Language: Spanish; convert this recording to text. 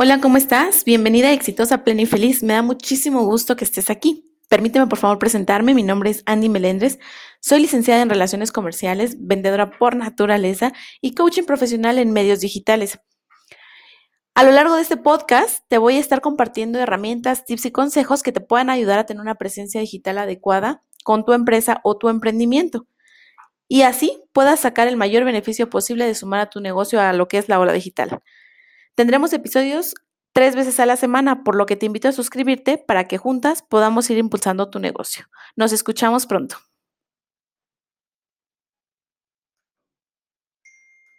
Hola, ¿cómo estás? Bienvenida, exitosa, plena y feliz. Me da muchísimo gusto que estés aquí. Permíteme, por favor, presentarme. Mi nombre es Andy Melendres. Soy licenciada en Relaciones Comerciales, vendedora por naturaleza y coaching profesional en medios digitales. A lo largo de este podcast te voy a estar compartiendo herramientas, tips y consejos que te puedan ayudar a tener una presencia digital adecuada con tu empresa o tu emprendimiento. Y así puedas sacar el mayor beneficio posible de sumar a tu negocio a lo que es la ola digital. Tendremos episodios tres veces a la semana, por lo que te invito a suscribirte para que juntas podamos ir impulsando tu negocio. Nos escuchamos pronto.